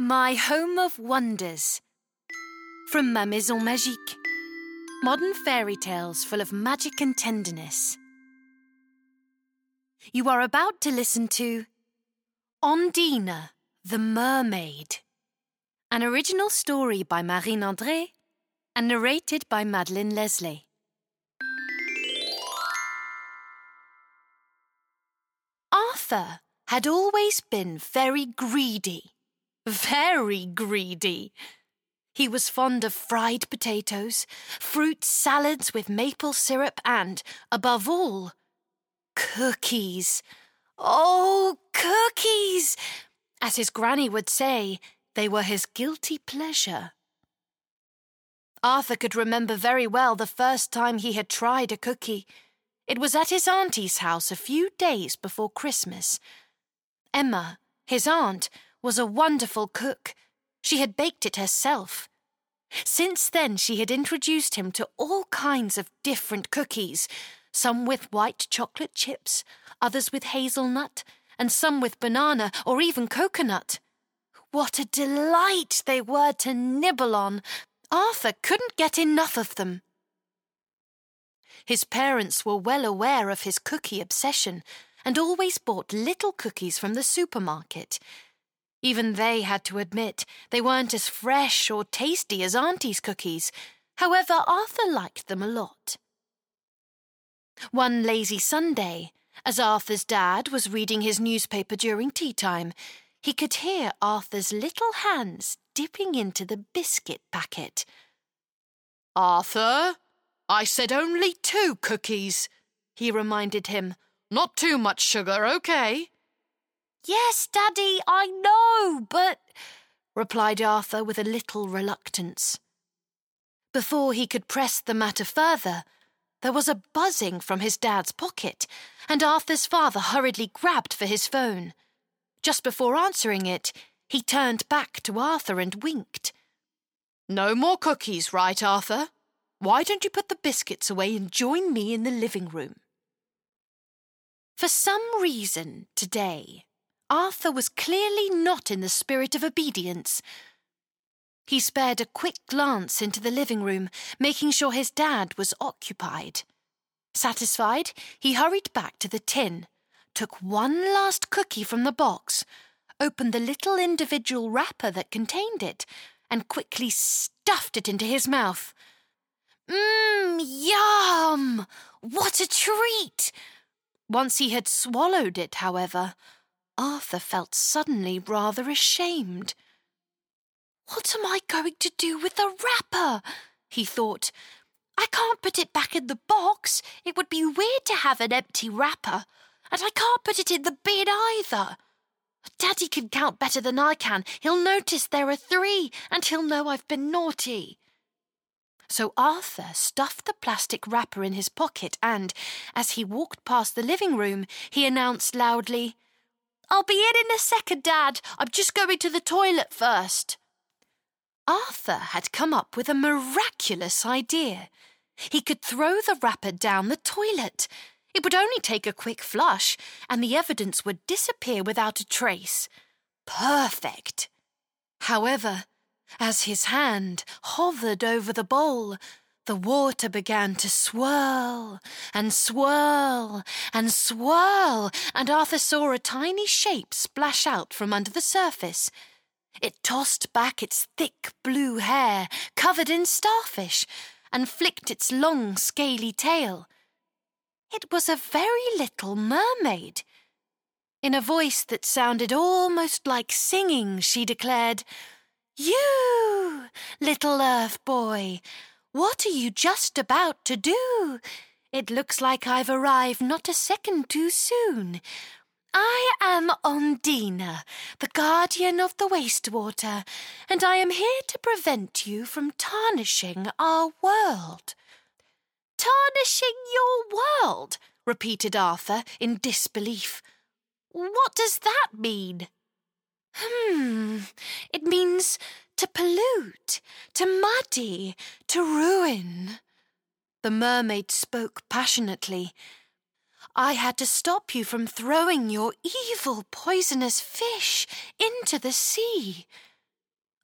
My Home of Wonders from Ma Maison Magique. Modern fairy tales full of magic and tenderness. You are about to listen to Ondina, the Mermaid, an original story by Marine André and narrated by Madeleine Leslay. Arthur had always been very greedy. Very greedy. He was fond of fried potatoes, fruit salads with maple syrup, and, above all, cookies. Oh, cookies! As his granny would say, they were his guilty pleasure. Arthur could remember very well the first time he had tried a cookie. It was at his auntie's house a few days before Christmas. Emma, his aunt, was a wonderful cook. She had baked it herself. Since then, she had introduced him to all kinds of different cookies, some with white chocolate chips, others with hazelnut, and some with banana or even coconut. What a delight they were to nibble on! Arthur couldn't get enough of them. His parents were well aware of his cookie obsession and always bought little cookies from the supermarket. Even they had to admit they weren't as fresh or tasty as Auntie's cookies. However, Arthur liked them a lot. One lazy Sunday, as Arthur's dad was reading his newspaper during tea time, he could hear Arthur's little hands dipping into the biscuit packet. Arthur, I said only two cookies, he reminded him. Not too much sugar, okay? Yes, Daddy, I know, but. replied Arthur with a little reluctance. Before he could press the matter further, there was a buzzing from his dad's pocket, and Arthur's father hurriedly grabbed for his phone. Just before answering it, he turned back to Arthur and winked. No more cookies, right, Arthur? Why don't you put the biscuits away and join me in the living room? For some reason, today, Arthur was clearly not in the spirit of obedience. He spared a quick glance into the living room, making sure his dad was occupied. Satisfied, he hurried back to the tin, took one last cookie from the box, opened the little individual wrapper that contained it, and quickly stuffed it into his mouth. Mmm, yum! What a treat! Once he had swallowed it, however, Arthur felt suddenly rather ashamed. What am I going to do with the wrapper? he thought. I can't put it back in the box. It would be weird to have an empty wrapper. And I can't put it in the bin either. Daddy can count better than I can. He'll notice there are three, and he'll know I've been naughty. So Arthur stuffed the plastic wrapper in his pocket and, as he walked past the living room, he announced loudly, I'll be in in a second, Dad. I'm just going to the toilet first. Arthur had come up with a miraculous idea. He could throw the wrapper down the toilet. It would only take a quick flush, and the evidence would disappear without a trace. Perfect. However, as his hand hovered over the bowl, the water began to swirl and swirl and swirl, and Arthur saw a tiny shape splash out from under the surface. It tossed back its thick blue hair, covered in starfish, and flicked its long, scaly tail. It was a very little mermaid. In a voice that sounded almost like singing, she declared, You, little earth boy, what are you just about to do? It looks like I've arrived not a second too soon. I am Ondina, the guardian of the wastewater, and I am here to prevent you from tarnishing our world. Tarnishing your world? repeated Arthur in disbelief. What does that mean? Hmm, it means to pollute, to muddy, to ruin. The mermaid spoke passionately. I had to stop you from throwing your evil, poisonous fish into the sea.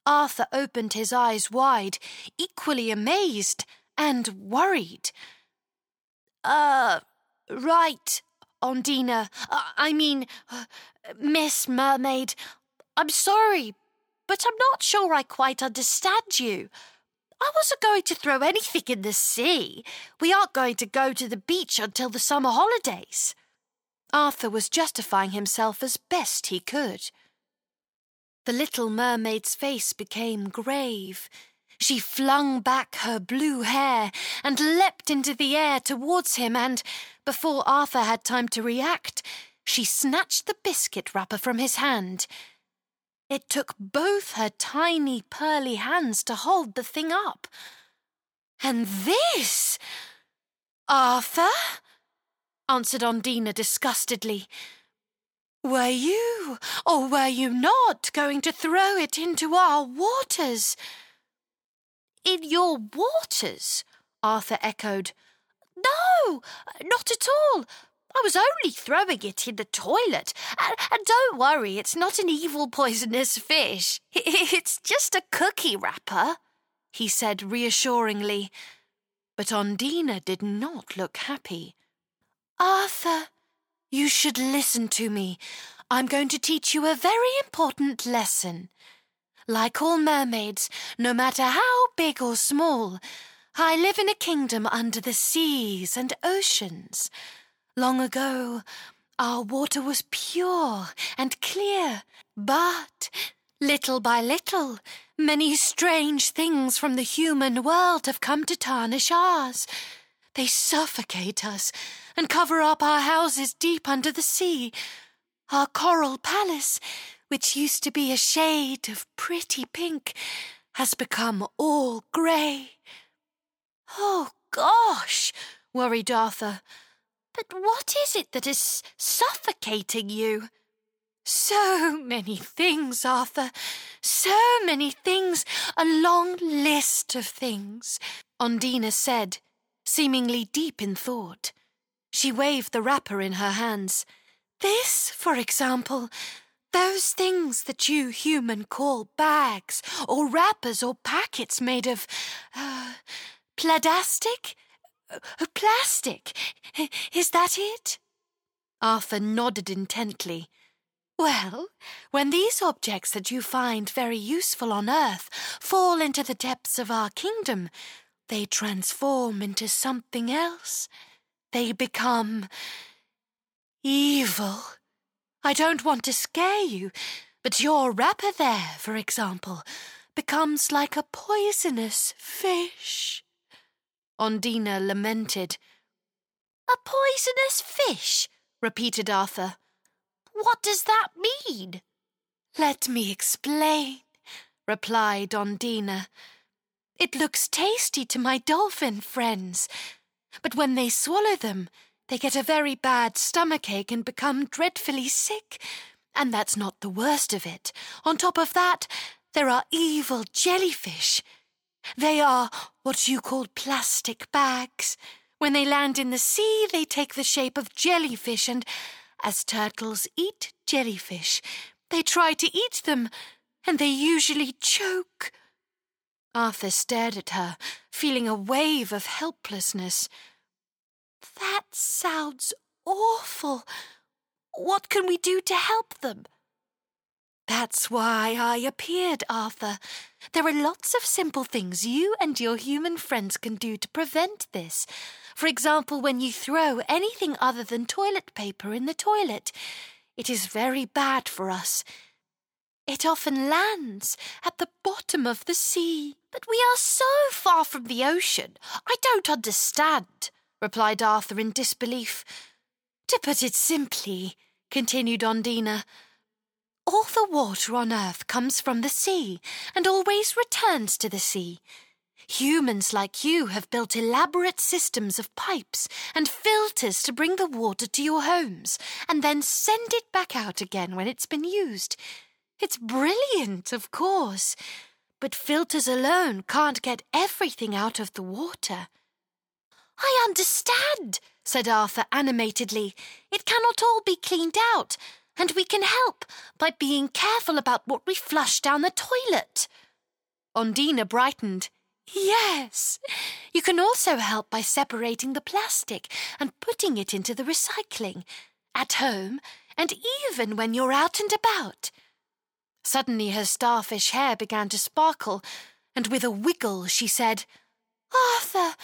Arthur opened his eyes wide, equally amazed and worried. Uh, right, Ondina. Uh, I mean, uh, Miss Mermaid. I'm sorry, but I'm not sure I quite understand you. I wasn't going to throw anything in the sea. We aren't going to go to the beach until the summer holidays. Arthur was justifying himself as best he could. The little mermaid's face became grave. She flung back her blue hair and leapt into the air towards him, and, before Arthur had time to react, she snatched the biscuit wrapper from his hand. It took both her tiny pearly hands to hold the thing up. And this? Arthur? answered Ondina disgustedly. Were you, or were you not, going to throw it into our waters? In your waters? Arthur echoed. No, not at all. I was only throwing it in the toilet. And, and, don't worry, it's not an evil poisonous fish. It's just a cookie wrapper, he said reassuringly. But Ondina did not look happy. Arthur, you should listen to me. I'm going to teach you a very important lesson. Like all mermaids, no matter how big or small, I live in a kingdom under the seas and oceans. Long ago, our water was pure and clear, but little by little, many strange things from the human world have come to tarnish ours. They suffocate us and cover up our houses deep under the sea. Our coral palace, which used to be a shade of pretty pink, has become all grey. Oh, gosh, worried Arthur. But what is it that is suffocating you? So many things, Arthur. So many things. A long list of things, Ondina said, seemingly deep in thought. She waved the wrapper in her hands. This, for example, those things that you human call bags, or wrappers, or packets made of. Uh, Plastic? Is that it? Arthur nodded intently. Well, when these objects that you find very useful on earth fall into the depths of our kingdom, they transform into something else. They become evil. I don't want to scare you, but your wrapper there, for example, becomes like a poisonous fish. Ondina lamented. A poisonous fish? repeated Arthur. What does that mean? Let me explain, replied Ondina. It looks tasty to my dolphin friends, but when they swallow them, they get a very bad stomachache and become dreadfully sick. And that's not the worst of it. On top of that, there are evil jellyfish they are what you call plastic bags. When they land in the sea, they take the shape of jellyfish, and as turtles eat jellyfish, they try to eat them, and they usually choke. Arthur stared at her, feeling a wave of helplessness. That sounds awful. What can we do to help them? That's why I appeared, Arthur. There are lots of simple things you and your human friends can do to prevent this. For example, when you throw anything other than toilet paper in the toilet, it is very bad for us. It often lands at the bottom of the sea. But we are so far from the ocean. I don't understand, replied Arthur in disbelief. To put it simply, continued Ondina, all the water on earth comes from the sea and always returns to the sea. Humans like you have built elaborate systems of pipes and filters to bring the water to your homes and then send it back out again when it's been used. It's brilliant, of course, but filters alone can't get everything out of the water. I understand, said Arthur animatedly. It cannot all be cleaned out and we can help by being careful about what we flush down the toilet. Ondina brightened. Yes. You can also help by separating the plastic and putting it into the recycling, at home, and even when you're out and about. Suddenly her starfish hair began to sparkle, and with a wiggle she said, Arthur,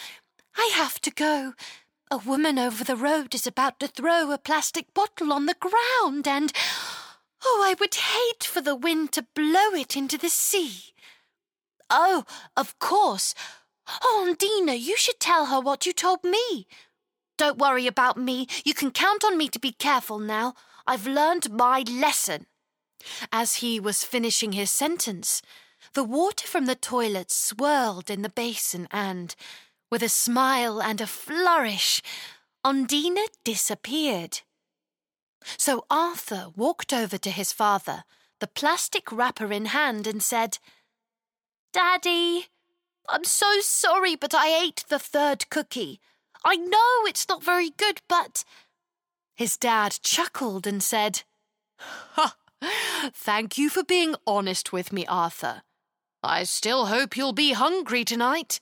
I have to go. A woman over the road is about to throw a plastic bottle on the ground, and oh, I would hate for the wind to blow it into the sea. Oh, of course. Oh, Ondina, you should tell her what you told me. Don't worry about me. You can count on me to be careful now. I've learned my lesson. As he was finishing his sentence, the water from the toilet swirled in the basin and, with a smile and a flourish, Ondina disappeared. So Arthur walked over to his father, the plastic wrapper in hand, and said, Daddy, I'm so sorry, but I ate the third cookie. I know it's not very good, but. His dad chuckled and said, Ha! Thank you for being honest with me, Arthur. I still hope you'll be hungry tonight.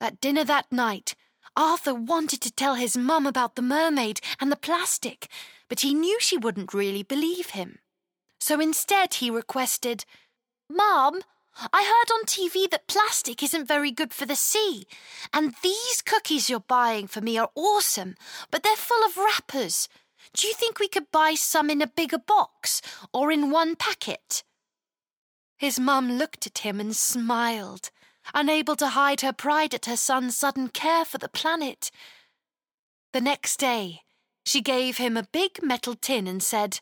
At dinner that night, Arthur wanted to tell his mum about the mermaid and the plastic, but he knew she wouldn't really believe him. So instead, he requested, Mum, I heard on TV that plastic isn't very good for the sea, and these cookies you're buying for me are awesome, but they're full of wrappers. Do you think we could buy some in a bigger box or in one packet? His mum looked at him and smiled, unable to hide her pride at her son's sudden care for the planet. The next day, she gave him a big metal tin and said,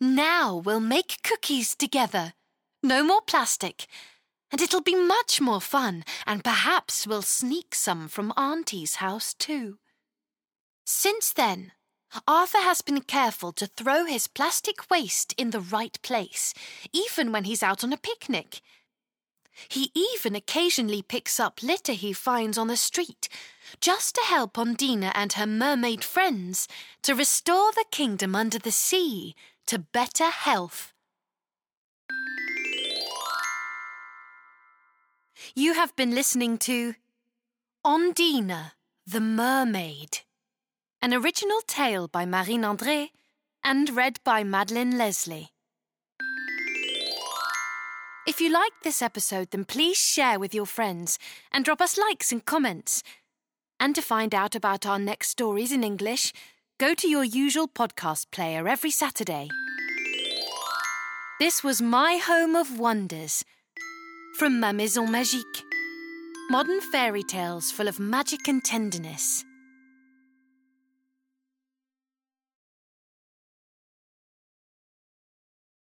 Now we'll make cookies together. No more plastic. And it'll be much more fun, and perhaps we'll sneak some from Auntie's house too. Since then, Arthur has been careful to throw his plastic waste in the right place, even when he's out on a picnic. He even occasionally picks up litter he finds on the street, just to help Ondina and her mermaid friends to restore the kingdom under the sea to better health. You have been listening to Ondina, the Mermaid an original tale by Marine André and read by Madeleine Leslay. If you liked this episode, then please share with your friends and drop us likes and comments. And to find out about our next stories in English, go to your usual podcast player every Saturday. This was My Home of Wonders from Ma Maison Magique. Modern fairy tales full of magic and tenderness.